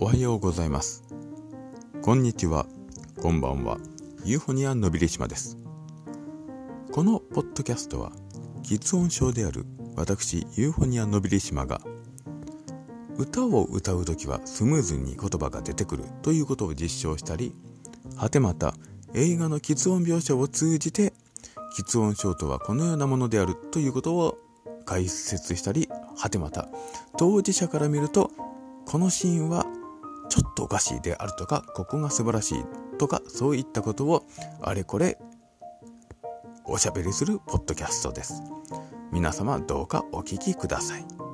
おはようございます。こんにちは。こんばんは。ユーフォニアのびりしまです。このポッドキャストは、喫音症である私、ユーフォニアのびりしまが、歌を歌うときはスムーズに言葉が出てくるということを実証したり、はてまた映画の喫音描写を通じて、喫音症とはこのようなものであるということを解説したり、はてまた当事者から見ると、このシーンはちょっとおかしいであるとか、ここが素晴らしいとか、そういったことをあれこれおしゃべりするポッドキャストです。皆様どうかお聞きください。